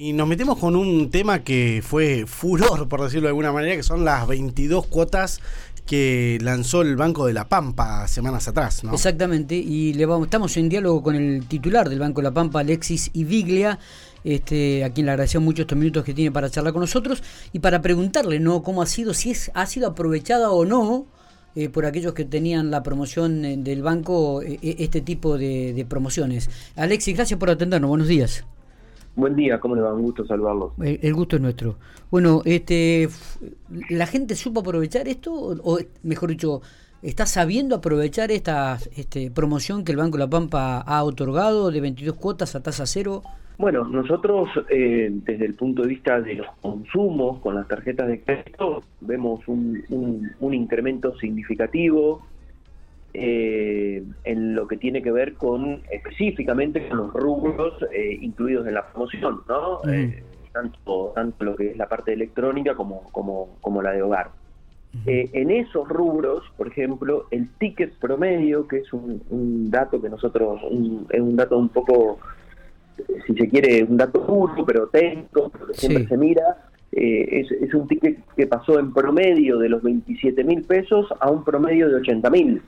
Y nos metemos con un tema que fue furor, por decirlo de alguna manera, que son las 22 cuotas que lanzó el Banco de la Pampa semanas atrás, ¿no? Exactamente, y le vamos, estamos en diálogo con el titular del Banco de la Pampa, Alexis Iviglia, este, a quien le agradecemos mucho estos minutos que tiene para charlar con nosotros y para preguntarle no cómo ha sido, si es, ha sido aprovechada o no eh, por aquellos que tenían la promoción eh, del banco, eh, este tipo de promociones. Alexis, gracias por atendernos, buenos días. Buen día, ¿cómo le va? Un gusto saludarlos. El, gusto es nuestro. Bueno, este, ¿la gente supo aprovechar esto? O, mejor dicho, ¿está sabiendo aprovechar esta este, promoción que el Banco de la Pampa ha otorgado de 22 cuotas a tasa cero? Bueno, nosotros eh, desde el punto de vista de los consumos con las tarjetas de crédito vemos un, un, un incremento significativo eh, en lo que tiene que ver con específicamente con los rubros eh, incluidos en la promoción, ¿no? Eh, tanto, tanto lo que es la parte electrónica como, como, como la de hogar. en esos rubros, por ejemplo, el ticket promedio, que es un, dato que nosotros, es un dato un poco, si se quiere, un dato puro, pero técnico, que siempre se mira, es, es, un ticket que pasó en promedio de los 27 mil pesos a un promedio de 80 mil.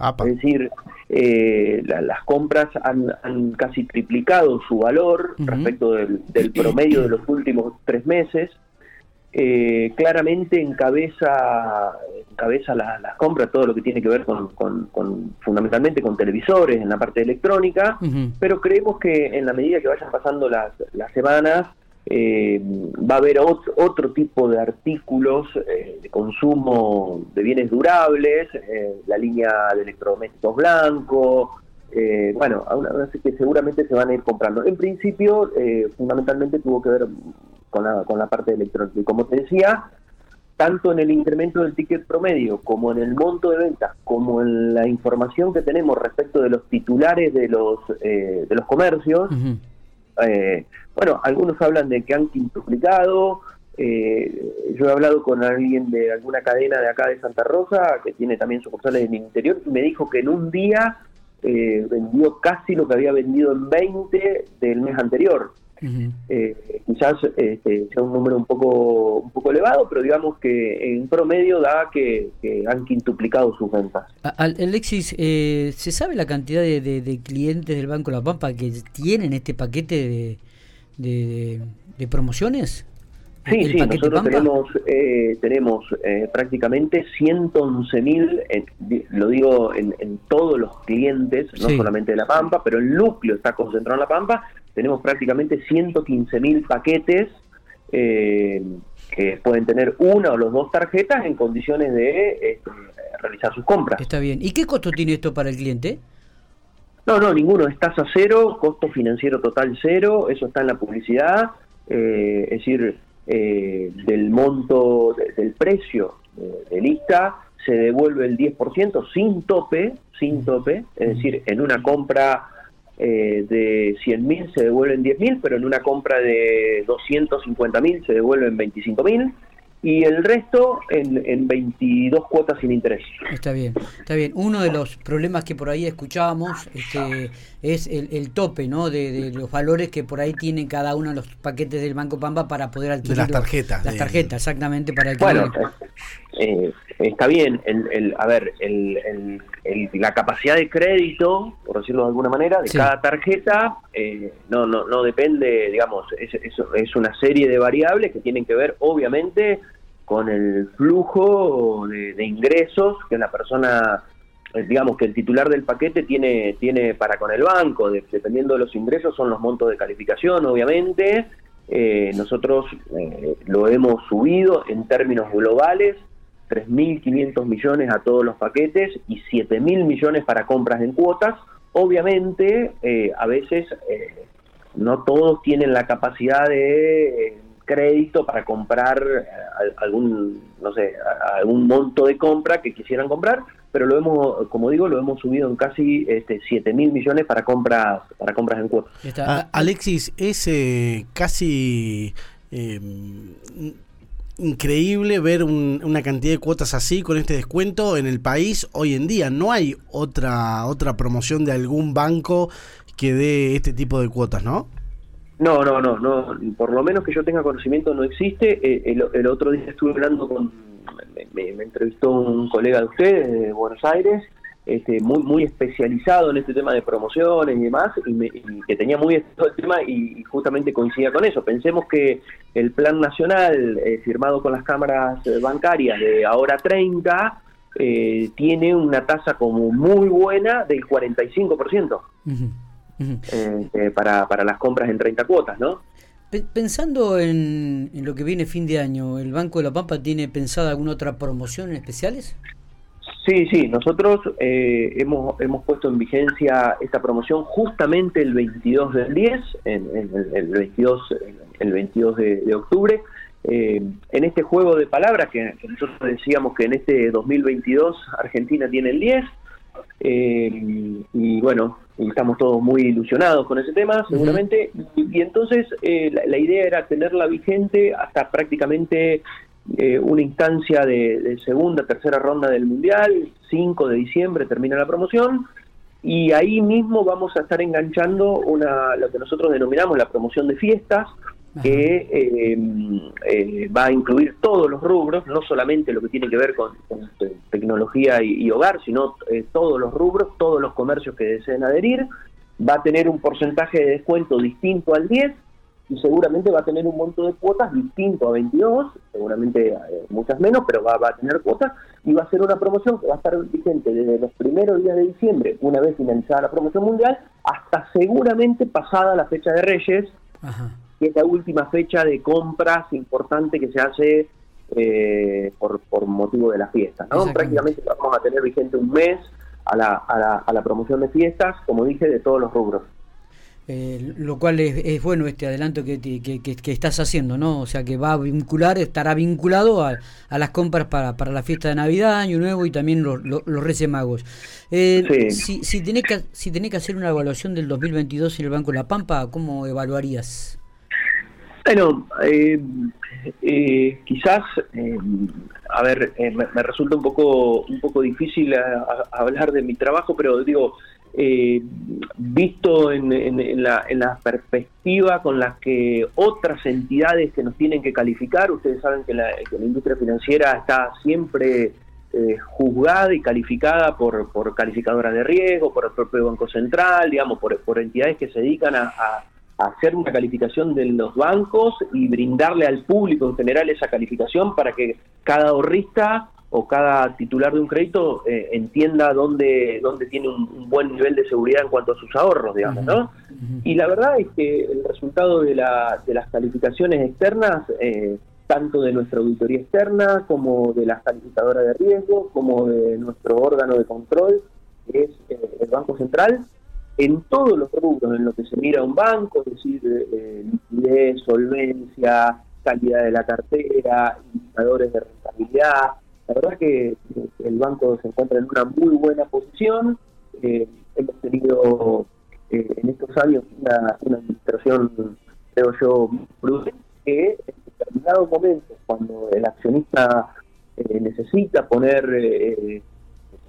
Es decir, eh, las compras han, casi triplicado su valor respecto del, promedio de los últimos tres meses. Eh, claramente encabeza, encabeza las compras todo lo que tiene que ver con, fundamentalmente con televisores en la parte electrónica, pero creemos que en la medida que vayan pasando las, las semanas, eh, va a haber otro, tipo de artículos eh, de consumo de bienes durables, eh, la línea de electrodomésticos blancos, eh, bueno, así que seguramente se van a ir comprando. En principio, fundamentalmente tuvo que ver con la, con la parte electrónica. Y como te decía, tanto en el incremento del ticket promedio, como en el monto de ventas, como en la información que tenemos respecto de los titulares de los, de los comercios, eh, bueno, algunos hablan de que han quintuplicado. Eh, yo he hablado con alguien de alguna cadena de acá de Santa Rosa, que tiene también sucursales en el interior, y me dijo que en un día eh, vendió casi lo que había vendido en 20 del mes anterior. Eh, quizás este, sea un número un poco un poco elevado, pero digamos que en promedio da que, han quintuplicado sus ventas. Alexis, eh, ¿se sabe la cantidad de, clientes del Banco La Pampa que tienen este paquete de, de promociones? Sí, sí, nosotros tenemos, eh, tenemos eh, prácticamente 111 mil, lo digo en, todos los clientes, no solamente de La Pampa, pero el núcleo está concentrado en La Pampa, tenemos prácticamente 115 mil paquetes eh, que pueden tener una o las dos tarjetas en condiciones de este, realizar sus compras. Está bien. ¿Y qué costo tiene esto para el cliente? No, no, ninguno. Es tasa cero, costo financiero total cero, eso está en la publicidad. es decir, eh, del monto, del precio de lista, se devuelve el 10% sin tope, sin tope, es decir, en una compra eh, de 100.000 se devuelven 10.000, pero en una compra de 250.000 se devuelven 25.000 y el resto en, en 22 cuotas sin interés. Está bien, está bien. Uno de los problemas que por ahí escuchábamos este, es el, tope ¿no? De, los valores que por ahí tienen cada uno de los paquetes del Banco Pampa para poder adquirir. las tarjetas. Las tarjetas, exactamente, para Bueno, eh, está bien. El, el, a ver, el, la capacidad de crédito, por decirlo de alguna manera, de cada tarjeta eh, no, no, no depende, digamos, es, es, es una serie de variables que tienen que ver, obviamente, con el flujo de, ingresos que la persona, eh, digamos que el titular del paquete tiene, tiene para con el banco, dependiendo de los ingresos son los montos de calificación, obviamente. Eh, nosotros eh, lo hemos subido en términos globales, 3.500 millones a todos los paquetes y 7.000 millones para compras en cuotas. Obviamente, a veces no todos tienen la capacidad de crédito para comprar eh, algún, no sé, algún monto de compra que quisieran comprar, pero lo hemos, como digo, lo hemos subido en casi este, 7 mil millones para compras, para compras en cuotas. Ah, Alexis, es eh, casi increíble ver una cantidad de cuotas así con este descuento en el país hoy en día. No hay otra otra promoción de algún banco que dé este tipo de cuotas, ¿no? No, no, no, no, por lo menos que yo tenga conocimiento no existe. Eh, el, el otro día estuve hablando con, me, me, entrevistó un colega de ustedes de Buenos Aires, este, muy muy especializado en este tema de promociones y demás, y, que tenía muy estudiado el tema y, justamente coincidía con eso. Pensemos que el plan nacional eh, firmado con las cámaras bancarias de ahora 30 eh, tiene una tasa como muy buena del 45% eh, para, para las compras en 30 cuotas, ¿no? Pensando en, lo que viene fin de año, ¿el Banco de la Pampa tiene pensada alguna otra promoción en especiales? Sí, sí, nosotros eh, hemos, hemos puesto en vigencia esta promoción justamente el 22 del 10, en, el 22, el 22 de, octubre, eh, en este juego de palabras que, nosotros decíamos que en este 2022 Argentina tiene el 10, eh, y bueno, estamos todos muy ilusionados con ese tema, seguramente, y, entonces la, idea era tenerla vigente hasta prácticamente eh, una instancia de, segunda, tercera ronda del Mundial, 5 de diciembre termina la promoción, y ahí mismo vamos a estar enganchando una, lo que nosotros denominamos la promoción de fiestas, que eh, eh, va a incluir todos los rubros, no solamente lo que tiene que ver con, tecnología y, hogar, sino todos los rubros, todos los comercios que deseen adherir, va a tener un porcentaje de descuento distinto al 10 y seguramente va a tener un monto de cuotas distinto a 22, seguramente eh, muchas menos, pero va, a tener cuotas y va a ser una promoción que va a estar vigente desde los primeros días de diciembre, una vez finalizada la promoción mundial, hasta seguramente pasada la fecha de Reyes, que es la última fecha de compras importante que se hace eh, por, por motivo de la fiesta. ¿no? Prácticamente vamos a tener vigente un mes a la, a, la, a la promoción de fiestas, como dije, de todos los rubros. Eh, lo cual es, bueno este adelanto que, que, estás haciendo, ¿no? O sea que va a vincular, estará vinculado a, las compras para, para, la fiesta de Navidad, Año Nuevo y también los, los, Magos. Eh, si, si, tenés que, si tenés que hacer una evaluación del 2022 en el Banco La Pampa, ¿cómo evaluarías? Bueno, eh, quizás, a ver, me, resulta un poco un poco difícil hablar de mi trabajo, pero digo, eh, visto en, la, perspectiva con la que otras entidades que nos tienen que calificar, ustedes saben que la, industria financiera está siempre eh, juzgada y calificada por, por calificadoras de riesgo, por el propio Banco Central, digamos, por, por entidades que se dedican a, a hacer una calificación de los bancos y brindarle al público en general esa calificación para que cada ahorrista o cada titular de un crédito eh, entienda dónde, dónde tiene un, buen nivel de seguridad en cuanto a sus ahorros, digamos, ¿no? Y la verdad es que el resultado de, la, de las calificaciones externas, eh, tanto de nuestra auditoría externa como de las calificadoras de riesgo, como de nuestro órgano de control, que es eh, el Banco Central, en todos los rubros en lo que se mira un banco, es decir, liquidez, solvencia, calidad de la cartera, indicadores de rentabilidad, la verdad que el banco se encuentra en una muy buena posición. Eh, hemos tenido eh, en estos años una, administración, creo yo, prudente, que en determinados momentos, cuando el accionista eh, necesita poner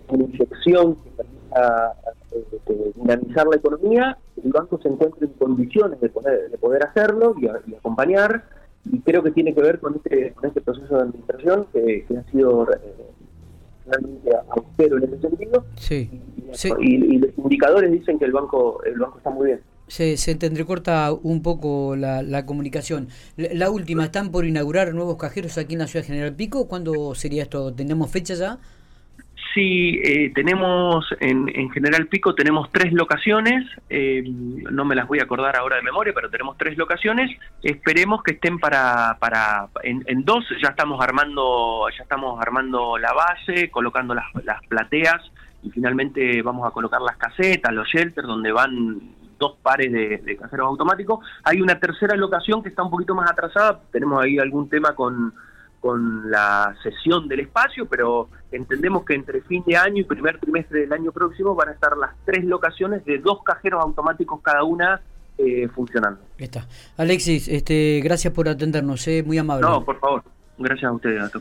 una inyección que permita dinamizar la economía, el banco se encuentra en condiciones de poder, de poder hacerlo y acompañar y creo que tiene que ver con este, con este proceso de administración que, ha sido eh, realmente austero en ese sentido. Sí. Y, los indicadores dicen que el banco, el banco está muy bien. Se, se te entrecorta un poco la, la comunicación. La, última, ¿están por inaugurar nuevos cajeros aquí en la ciudad de General Pico? ¿Cuándo sería esto? ¿Tenemos fecha ya? Sí, eh, tenemos en, General Pico tenemos tres locaciones, eh, no me las voy a acordar ahora de memoria, pero tenemos tres locaciones. Esperemos que estén para para en, dos ya estamos armando ya estamos armando la base, colocando las, las plateas y finalmente vamos a colocar las casetas, los shelters donde van dos pares de, de caseros automáticos. Hay una tercera locación que está un poquito más atrasada, tenemos ahí algún tema con con la sesión del espacio, pero entendemos que entre fin de año y primer trimestre del año próximo van a estar las tres locaciones de dos cajeros automáticos cada una eh, funcionando. Está. Alexis, este, gracias por atendernos, eh, muy amable. No, por favor. Gracias a ustedes,